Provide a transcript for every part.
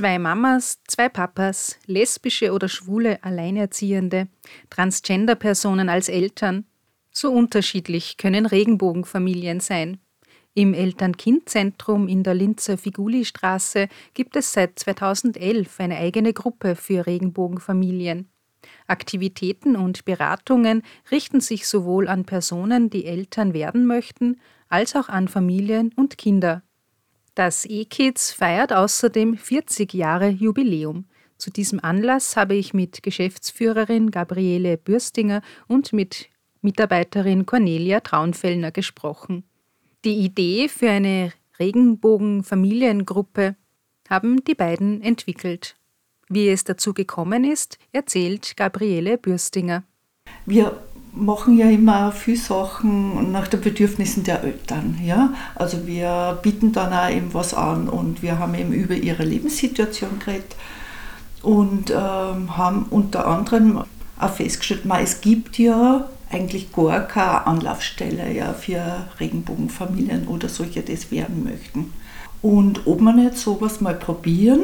Zwei Mamas, zwei Papas, lesbische oder schwule Alleinerziehende, Transgender-Personen als Eltern. So unterschiedlich können Regenbogenfamilien sein. Im Eltern-Kind-Zentrum in der Linzer Figuli-Straße gibt es seit 2011 eine eigene Gruppe für Regenbogenfamilien. Aktivitäten und Beratungen richten sich sowohl an Personen, die Eltern werden möchten, als auch an Familien und Kinder. Das E-Kids feiert außerdem 40 Jahre Jubiläum. Zu diesem Anlass habe ich mit Geschäftsführerin Gabriele Bürstinger und mit Mitarbeiterin Cornelia Traunfellner gesprochen. Die Idee für eine Regenbogen-Familiengruppe haben die beiden entwickelt. Wie es dazu gekommen ist, erzählt Gabriele Bürstinger. Wir machen ja immer viele Sachen nach den Bedürfnissen der Eltern. Ja? Also wir bieten dann auch eben was an und wir haben eben über ihre Lebenssituation geredet und ähm, haben unter anderem auch festgestellt, man, es gibt ja eigentlich gar keine Anlaufstelle ja, für Regenbogenfamilien oder solche, die es werden möchten. Und ob wir nicht sowas mal probieren,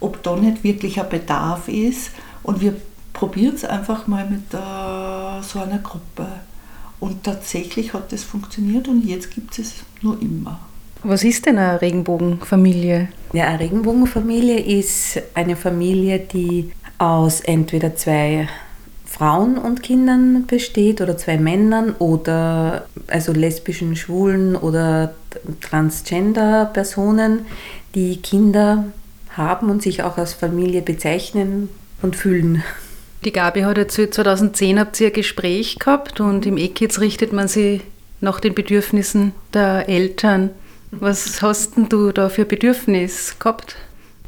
ob da nicht wirklich ein Bedarf ist und wir probieren es einfach mal mit uh, so einer Gruppe. Und tatsächlich hat das funktioniert und jetzt gibt es nur immer. Was ist denn eine Regenbogenfamilie? Ja, eine Regenbogenfamilie ist eine Familie, die aus entweder zwei Frauen und Kindern besteht oder zwei Männern oder also lesbischen, schwulen oder transgender Personen, die Kinder haben und sich auch als Familie bezeichnen und fühlen. Die Gabi hat jetzt 2010 habt ihr ein Gespräch gehabt und im E-Kids richtet man sich nach den Bedürfnissen der Eltern. Was hast denn du da für Bedürfnis gehabt?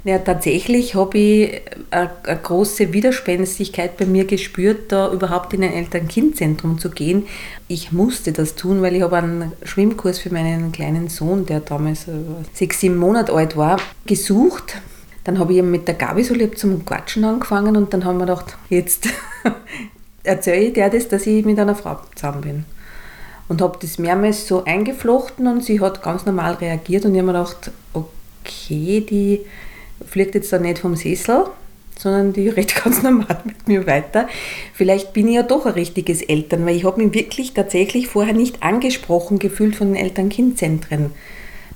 Ja, tatsächlich habe ich eine, eine, große Widerspenstigkeit bei mir gespürt, da überhaupt in ein Eltern-Kind-Zentrum zu gehen. Ich musste das tun, weil ich habe einen Schwimmkurs für meinen kleinen Sohn, der damals sechs, sieben Monate alt war, gesucht dann habe ich eben mit der Gabi so lieb zum Quatschen angefangen und dann haben wir gedacht, jetzt erzähle ich dir das, dass ich mit einer Frau zusammen bin. Und habe das mehrmals so eingeflochten und sie hat ganz normal reagiert und ich habe mir gedacht, okay, die fliegt jetzt da nicht vom Sessel, sondern die redet ganz normal mit mir weiter. Vielleicht bin ich ja doch ein richtiges Eltern, weil ich habe mich wirklich tatsächlich vorher nicht angesprochen gefühlt von den Eltern-Kind-Zentren,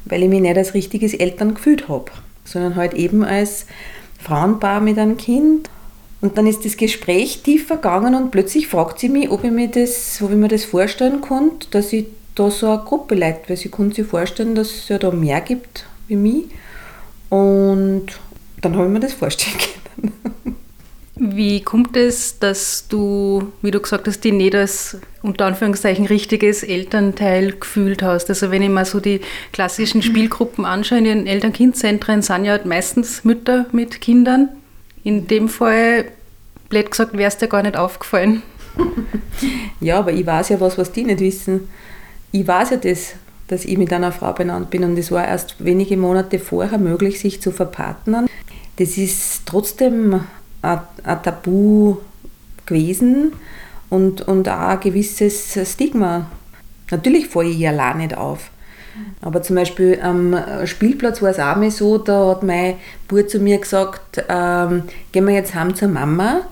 weil ich mich nicht als richtiges Eltern gefühlt habe sondern halt eben als Frauenpaar mit einem Kind. Und dann ist das Gespräch tiefer gegangen und plötzlich fragt sie mich, ob ich mir das, ob ich mir das vorstellen konnte, dass ich da so eine Gruppe leite, weil sie konnte sich vorstellen, dass es ja da mehr gibt wie mich. Und dann habe ich mir das vorstellen können. Wie kommt es, dass du, wie du gesagt hast, die nicht als unter Anführungszeichen richtiges Elternteil gefühlt hast? Also wenn ich mal so die klassischen Spielgruppen anschaue in den Eltern-Kind-Zentren, sind ja meistens Mütter mit Kindern. In dem Fall, blöd gesagt, wäre es dir gar nicht aufgefallen. Ja, aber ich weiß ja was, was die nicht wissen. Ich weiß ja das, dass ich mit einer Frau benannt bin und es war erst wenige Monate vorher möglich, sich zu verpartnern. Das ist trotzdem ein, Tabu gewesen und, und auch ein gewisses Stigma. Natürlich falle ich allein nicht auf. Aber zum Beispiel am Spielplatz war es auch mal so, da hat mein Bruder zu mir gesagt, ähm, gehen wir jetzt heim zur Mama.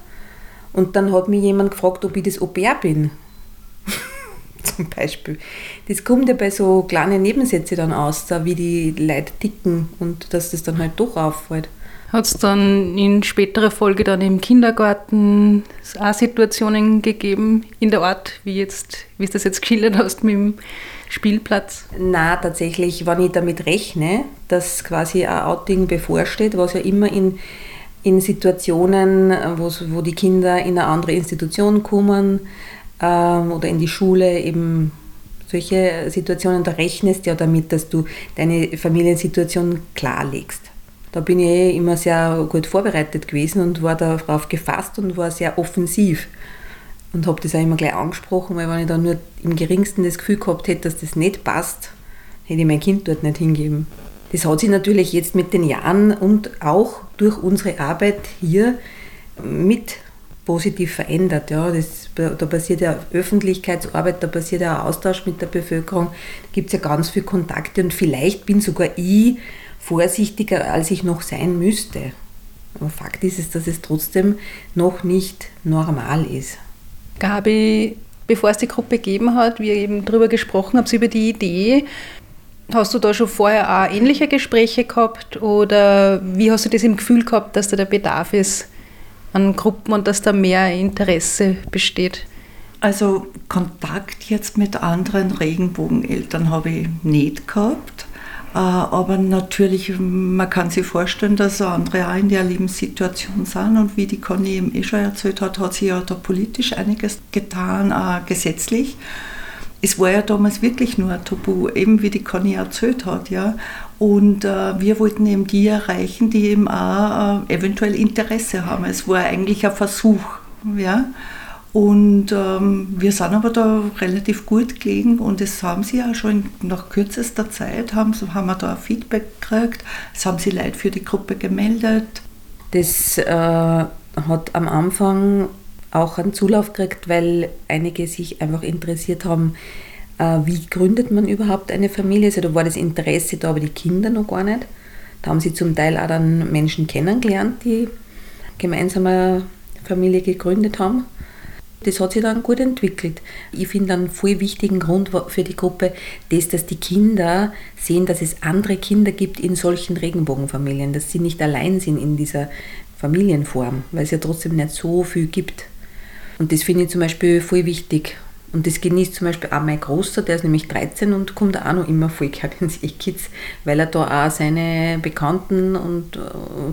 Und dann hat mich jemand gefragt, ob ich das Au-pair bin. zum Beispiel. Das kommt ja bei so kleinen Nebensätzen dann aus, wie die Leute ticken und dass das dann halt doch auffällt. Hat es dann in späterer Folge dann im Kindergarten auch Situationen gegeben in der Art, wie jetzt, wie du das jetzt geschildert hast mit dem Spielplatz? Na, tatsächlich, wenn ich damit rechne, dass quasi ein Outing bevorsteht, was ja immer in, in Situationen, wo die Kinder in eine andere Institution kommen ähm, oder in die Schule eben solche Situationen, da rechnest ja damit, dass du deine Familiensituation klarlegst. Da bin ich eh immer sehr gut vorbereitet gewesen und war darauf gefasst und war sehr offensiv. Und habe das auch immer gleich angesprochen, weil wenn ich dann nur im geringsten das Gefühl gehabt hätte, dass das nicht passt, hätte ich mein Kind dort nicht hingeben. Das hat sich natürlich jetzt mit den Jahren und auch durch unsere Arbeit hier mit positiv verändert. Ja. Das, da passiert ja Öffentlichkeitsarbeit, da passiert ja Austausch mit der Bevölkerung, da gibt es ja ganz viele Kontakte und vielleicht bin sogar ich vorsichtiger, als ich noch sein müsste. Aber Fakt ist es, dass es trotzdem noch nicht normal ist. Gabi, bevor es die Gruppe gegeben hat, wie ihr eben darüber gesprochen habt, über die Idee, hast du da schon vorher auch ähnliche Gespräche gehabt oder wie hast du das im Gefühl gehabt, dass da der Bedarf ist an Gruppen und dass da mehr Interesse besteht? Also Kontakt jetzt mit anderen Regenbogeneltern habe ich nicht gehabt. Äh, aber natürlich, man kann sich vorstellen, dass andere auch in der Lebenssituation sind. Und wie die Conny eben eh schon erzählt hat, hat sie ja da politisch einiges getan, auch gesetzlich. Es war ja damals wirklich nur ein Tabu, eben wie die Conny erzählt hat. Ja. Und äh, wir wollten eben die erreichen, die eben auch äh, eventuell Interesse haben. Es war eigentlich ein Versuch. Ja. Und ähm, wir sind aber da relativ gut gelegen und das haben sie ja schon nach kürzester Zeit, haben, haben wir da ein Feedback gekriegt, es haben sie Leute für die Gruppe gemeldet. Das äh, hat am Anfang auch einen Zulauf gekriegt, weil einige sich einfach interessiert haben, äh, wie gründet man überhaupt eine Familie. Also da war das Interesse da, aber die Kinder noch gar nicht. Da haben sie zum Teil auch dann Menschen kennengelernt, die gemeinsam eine Familie gegründet haben das hat sich dann gut entwickelt. Ich finde einen voll wichtigen Grund für die Gruppe, das, dass die Kinder sehen, dass es andere Kinder gibt in solchen Regenbogenfamilien, dass sie nicht allein sind in dieser Familienform, weil es ja trotzdem nicht so viel gibt. Und das finde ich zum Beispiel voll wichtig. Und das genießt zum Beispiel auch mein Großer, der ist nämlich 13 und kommt auch noch immer voll gerne ins E-Kids, weil er da auch seine Bekannten und äh,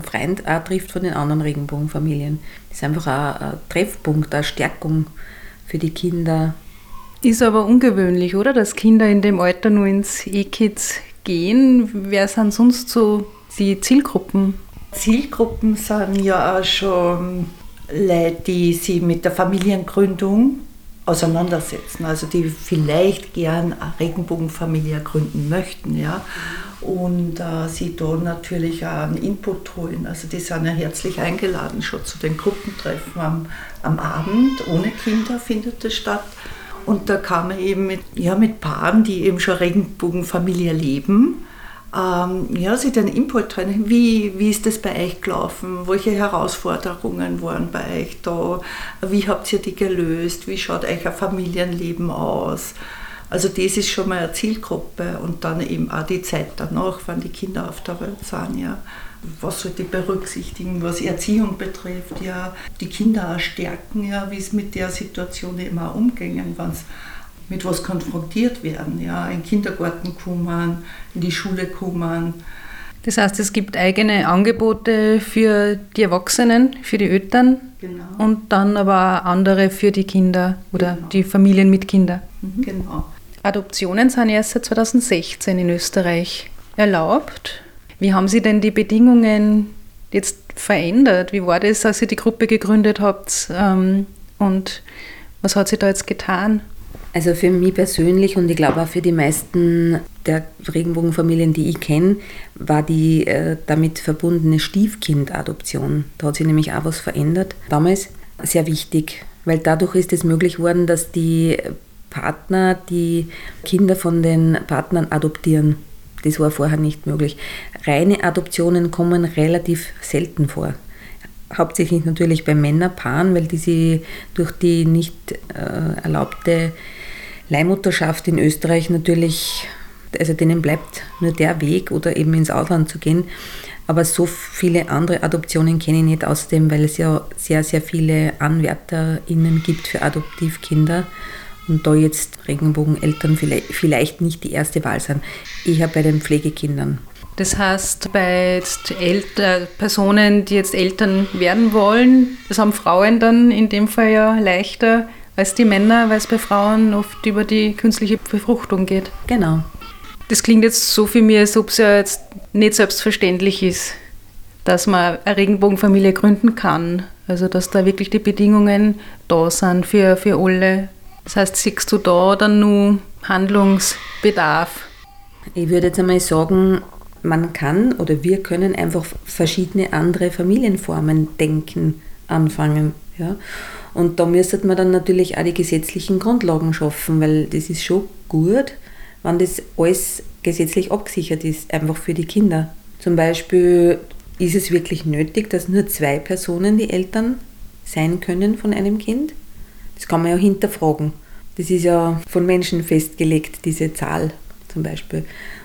Freunde auch trifft von den anderen Regenbogenfamilien. Das ist einfach auch ein Treffpunkt, eine Stärkung für die Kinder. Ist aber ungewöhnlich, oder? Dass Kinder in dem Alter nur ins E-Kids gehen. Wer sind sonst so die Zielgruppen? Zielgruppen sind ja auch schon Leute, die sich mit der Familiengründung auseinandersetzen, also die vielleicht gern eine Regenbogenfamilie gründen möchten, ja, und äh, sie da natürlich auch einen Input holen. Also die sind ja herzlich eingeladen schon zu den Gruppentreffen am, am Abend, ohne Kinder findet das statt. Und da kann man eben mit, ja, mit Paaren, die eben schon Regenbogenfamilie leben, ähm, ja, Sie den Input drin. Wie, wie ist das bei euch gelaufen? Welche Herausforderungen waren bei euch da? Wie habt ihr die gelöst? Wie schaut ein Familienleben aus? Also das ist schon mal eine Zielgruppe und dann eben auch die Zeit danach, wenn die Kinder auf der Welt sind. Ja. Was sollte ich berücksichtigen, was Erziehung betrifft, ja, die Kinder auch stärken, ja, wie es mit der Situation eben auch umgehen, wenn es mit was konfrontiert werden. Ja, in den Kindergarten kommen, in die Schule kommen. Das heißt, es gibt eigene Angebote für die Erwachsenen, für die Eltern genau. und dann aber auch andere für die Kinder oder genau. die Familien mit Kindern. Mhm. Genau. Adoptionen sind erst seit 2016 in Österreich erlaubt. Wie haben Sie denn die Bedingungen jetzt verändert? Wie war das, als ihr die Gruppe gegründet habt? Ähm, und was hat sich da jetzt getan? Also für mich persönlich und ich glaube auch für die meisten der Regenbogenfamilien, die ich kenne, war die äh, damit verbundene Stiefkindadoption. Da hat sich nämlich auch was verändert. Damals sehr wichtig, weil dadurch ist es möglich geworden, dass die Partner die Kinder von den Partnern adoptieren. Das war vorher nicht möglich. Reine Adoptionen kommen relativ selten vor hauptsächlich natürlich bei Männerpaaren, weil die sie durch die nicht äh, erlaubte Leihmutterschaft in Österreich natürlich, also denen bleibt nur der Weg oder eben ins Ausland zu gehen. Aber so viele andere Adoptionen kenne ich nicht außerdem, weil es ja sehr, sehr viele AnwärterInnen gibt für Adoptivkinder und da jetzt Regenbogeneltern vielleicht, nicht die erste Wahl sind. Eher bei den Pflegekindern. Das heißt, bei Elter Personen, die jetzt Eltern werden wollen, das haben Frauen dann in dem Fall ja leichter, als die Männer, weil es bei Frauen oft über die künstliche Befruchtung geht. Genau. Das klingt jetzt so für mich, als ob es ja jetzt nicht selbstverständlich ist, dass man eine Regenbogenfamilie gründen kann. Also dass da wirklich die Bedingungen da sind für, für alle. Das heißt, siehst du da dann nur Handlungsbedarf? Ich würde jetzt einmal sagen, man kann oder wir können einfach verschiedene andere Familienformen denken, anfangen. Ja? Und da müsste man dann natürlich auch die gesetzlichen Grundlagen schaffen, weil das ist schon gut, wenn das alles gesetzlich abgesichert ist, einfach für die Kinder Zum Beispiel ist es wirklich nötig, dass nur zwei Personen die Eltern sein können von einem Kind? Das kann man ja hinterfragen. Das ist ja von Menschen festgelegt, diese Zahl zum Beispiel.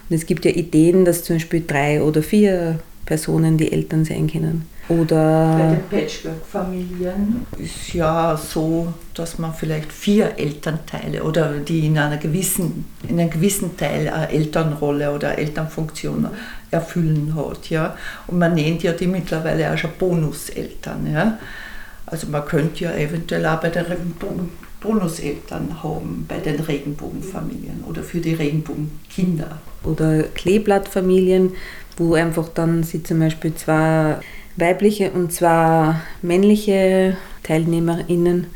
Und es gibt ja Ideen, dass zum Beispiel drei oder vier Personen die Eltern sein können. Oder Bei den Patchwork-Familien ist ja so, dass man vielleicht vier Elternteile oder die in einer gewissen, in einem gewissen Teil eine Elternrolle oder Elternfunktion erfüllen hat. Ja? Und man nennt ja die mittlerweile auch schon Bonuseltern. Ja? Also man könnte ja eventuell auch bei den Bonuseltern haben, bei den Regenbogenfamilien oder für die Regenbogenkinder. Oder Kleeblattfamilien, wo einfach dann sie zum Beispiel zwei weibliche und zwei männliche TeilnehmerInnen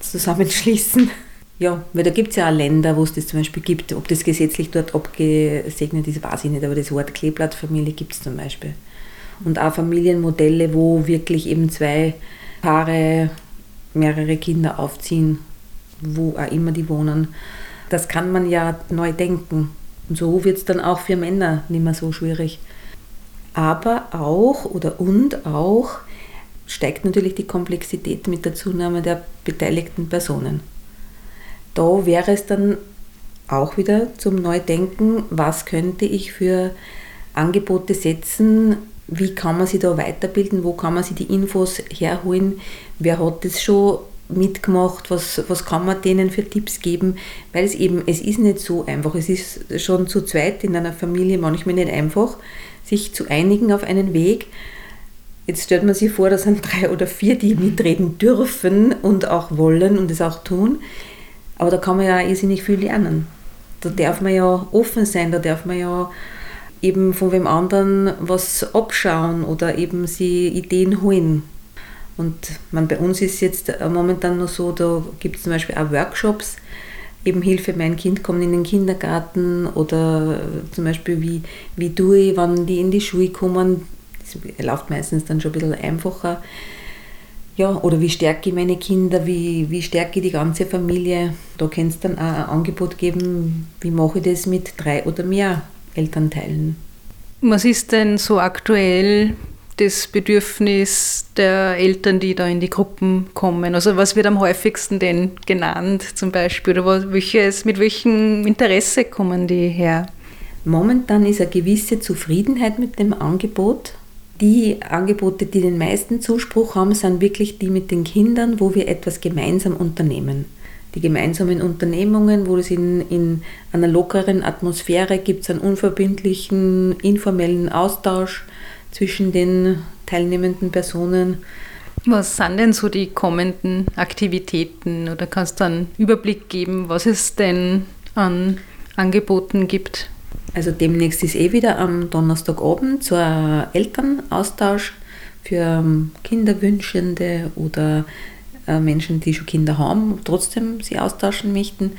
zusammenschließen. Ja, weil da gibt es ja auch Länder, wo es das zum Beispiel gibt. Ob das gesetzlich dort abgesegnet ist, weiß ich nicht, aber das Wort Kleeblattfamilie gibt es zum Beispiel. Und auch Familienmodelle, wo wirklich eben zwei Paare mehrere Kinder aufziehen, wo auch immer die wohnen. Das kann man ja neu denken. Und so wird es dann auch für Männer nicht mehr so schwierig aber auch oder und auch steigt natürlich die Komplexität mit der Zunahme der beteiligten Personen. Da wäre es dann auch wieder zum Neudenken, was könnte ich für Angebote setzen, wie kann man sich da weiterbilden, wo kann man sich die Infos herholen, wer hat das schon mitgemacht, was, was kann man denen für Tipps geben, weil es eben, es ist nicht so einfach, es ist schon zu zweit in einer Familie manchmal nicht einfach, sich zu einigen auf einen Weg. Jetzt stellt man sich vor, da sind drei oder vier, die mitreden dürfen und auch wollen und es auch tun. Aber da kann man ja irrsinnig viel lernen. Da darf man ja offen sein, da darf man ja eben von wem anderen was abschauen oder eben sie Ideen holen. Und man, bei uns ist jetzt momentan noch so, da gibt es zum Beispiel auch Workshops, eben Hilfe, mein Kind kommt in den Kindergarten oder zum Beispiel wie, wie tue ich, wenn die in die Schule kommen, das läuft meistens dann schon ein bisschen einfacher. Ja, oder wie stärke ich meine Kinder, wie, wie stärke ich die ganze Familie. Da kann es dann auch ein Angebot geben, wie mache ich das mit drei oder mehr Elternteilen. Was ist denn so aktuell das Bedürfnis der Eltern, die da in die Gruppen kommen? Also was wird am häufigsten denn genannt zum Beispiel? Oder welches, mit welchem Interesse kommen die her? Momentan ist eine gewisse Zufriedenheit mit dem Angebot. Die Angebote, die den meisten Zuspruch haben, sind wirklich die mit den Kindern, wo wir etwas gemeinsam unternehmen. Die gemeinsamen Unternehmungen, wo es in, in einer lockeren Atmosphäre gibt, einen unverbindlichen, informellen Austausch zwischen den teilnehmenden Personen. Was sind denn so die kommenden Aktivitäten oder kannst du einen Überblick geben, was es denn an Angeboten gibt? Also demnächst ist eh wieder am Donnerstagabend ein Elternaustausch für ähm, Kinderwünschende oder äh, Menschen, die schon Kinder haben, trotzdem sie austauschen möchten.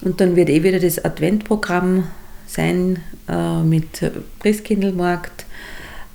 Und dann wird eh wieder das Adventprogramm sein äh, mit Christkindlmarkt,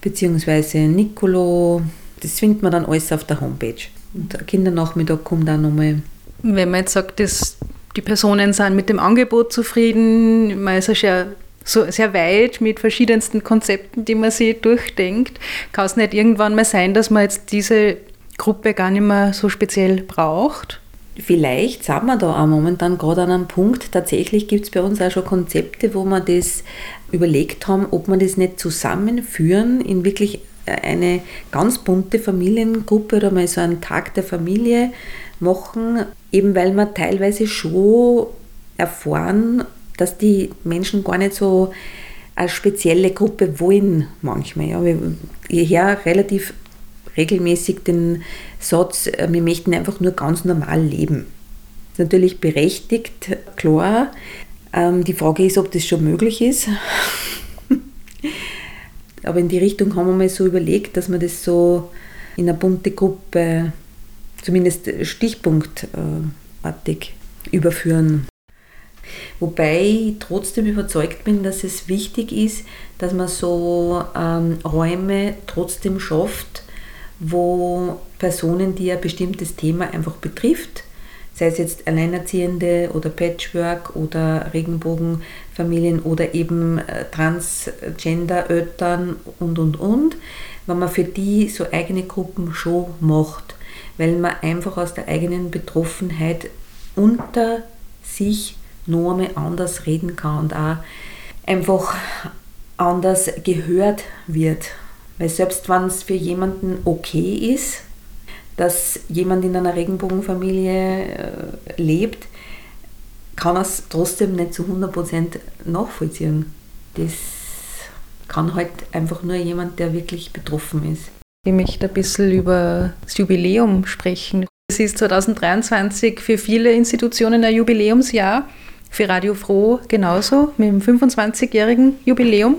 beziehungsweise Nicolo. Das findet man dann alles auf der Homepage. Und der Kindernachmittag kommt auch nochmal. Wenn man jetzt sagt, dass die Personen sind mit dem Angebot zufrieden, man ist ja so sehr weit mit verschiedensten Konzepten, die man sich durchdenkt, kann es nicht irgendwann mal sein, dass man jetzt diese Gruppe gar nicht mehr so speziell braucht? Vielleicht sind wir da auch momentan gerade an einem Punkt. Tatsächlich gibt es bei uns auch schon Konzepte, wo wir das überlegt haben, ob wir das nicht zusammenführen in wirklich eine ganz bunte Familiengruppe oder mal so einen Tag der Familie machen, eben weil wir teilweise schon erfahren, dass die Menschen gar nicht so eine spezielle Gruppe wollen manchmal. Ja. Wir hören relativ regelmäßig den Satz, äh, wir möchten einfach nur ganz normal leben. Das ist natürlich berechtigt, klar. Ähm, die Frage ist, ob das schon möglich ist. Aber in die Richtung haben wir mal so überlegt, dass wir das so in eine bunte Gruppe, zumindest stichpunktartig überführen. Wobei ich trotzdem überzeugt bin, dass es wichtig ist, dass man so ähm, Räume trotzdem schafft, wo Personen, die ein bestimmtes Thema einfach betrifft, sei es jetzt Alleinerziehende oder Patchwork oder Regenbogenfamilien oder eben äh, Transgender-Eltern und und und, wenn man für die so eigene Gruppen schon macht, weil man einfach aus der eigenen Betroffenheit unter sich einmal anders reden kann und auch einfach anders gehört wird. Weil selbst wenn es für jemanden okay ist, dass jemand in einer Regenbogenfamilie äh, lebt, kann es trotzdem nicht zu 100% nachvollziehen. Das kann halt einfach nur jemand, der wirklich betroffen ist. Ich möchte ein bisschen über das Jubiläum sprechen. Es ist 2023 für viele Institutionen ein Jubiläumsjahr, für Radio Froh genauso mit dem 25-jährigen Jubiläum.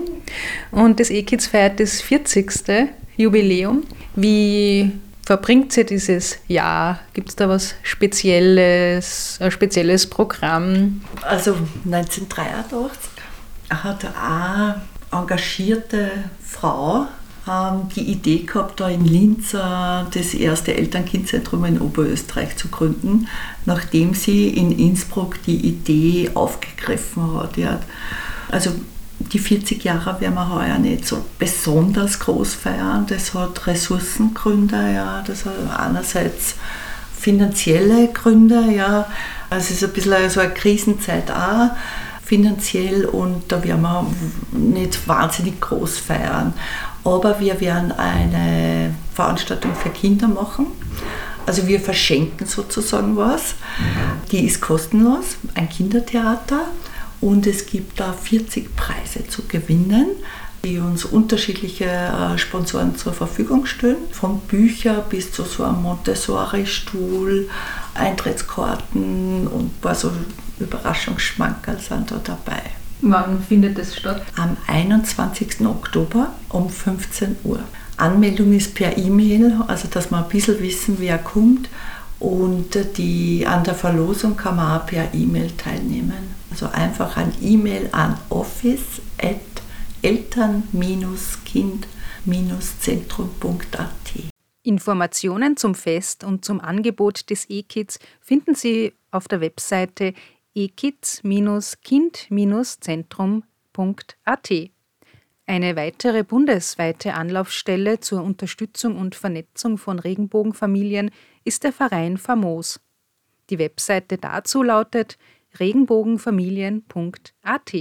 Und das E-Kids feiert das 40. Jubiläum. Wie verbringt sie dieses Jahr? Gibt es da was Spezielles, ein spezielles Programm? Also 1983 hat eine engagierte Frau die Idee gehabt, da in Linz äh, das erste Eltern-Kind-Zentrum in Oberösterreich zu gründen, nachdem sie in Innsbruck die Idee aufgegriffen hat. Also die 40 Jahre werden wir heuer nicht so besonders groß feiern. Das hat Ressourcengründe, ja. Das hat einerseits finanzielle Gründe, ja. Also es ist ein bisschen so eine Krisenzeit auch finanziell und da werden wir nicht wahnsinnig groß feiern. Aber wir werden eine Veranstaltung für Kinder machen. Also wir verschenken sozusagen was. Die ist kostenlos, ein Kindertheater. Und es gibt da 40 Preise zu gewinnen, die uns unterschiedliche äh, Sponsoren zur Verfügung stellen. Von Büchern bis zu so einem Montessori-Stuhl, Eintrittskarten und ein paar so Überraschungsschmankerl sind da dabei. Wann findet es statt? Am 21. Oktober um 15 Uhr. Anmeldung ist per E-Mail, also dass wir ein bisschen wissen, wer kommt. Und die, an der Verlosung kann man auch per E-Mail teilnehmen. Also einfach ein E-Mail an office at eltern-kind-zentrum.at. Informationen zum Fest und zum Angebot des E-Kids finden Sie auf der Webseite ekids-kind-zentrum.at. Eine weitere bundesweite Anlaufstelle zur Unterstützung und Vernetzung von Regenbogenfamilien ist der Verein Famos. Die Webseite dazu lautet regenbogenfamilien.at.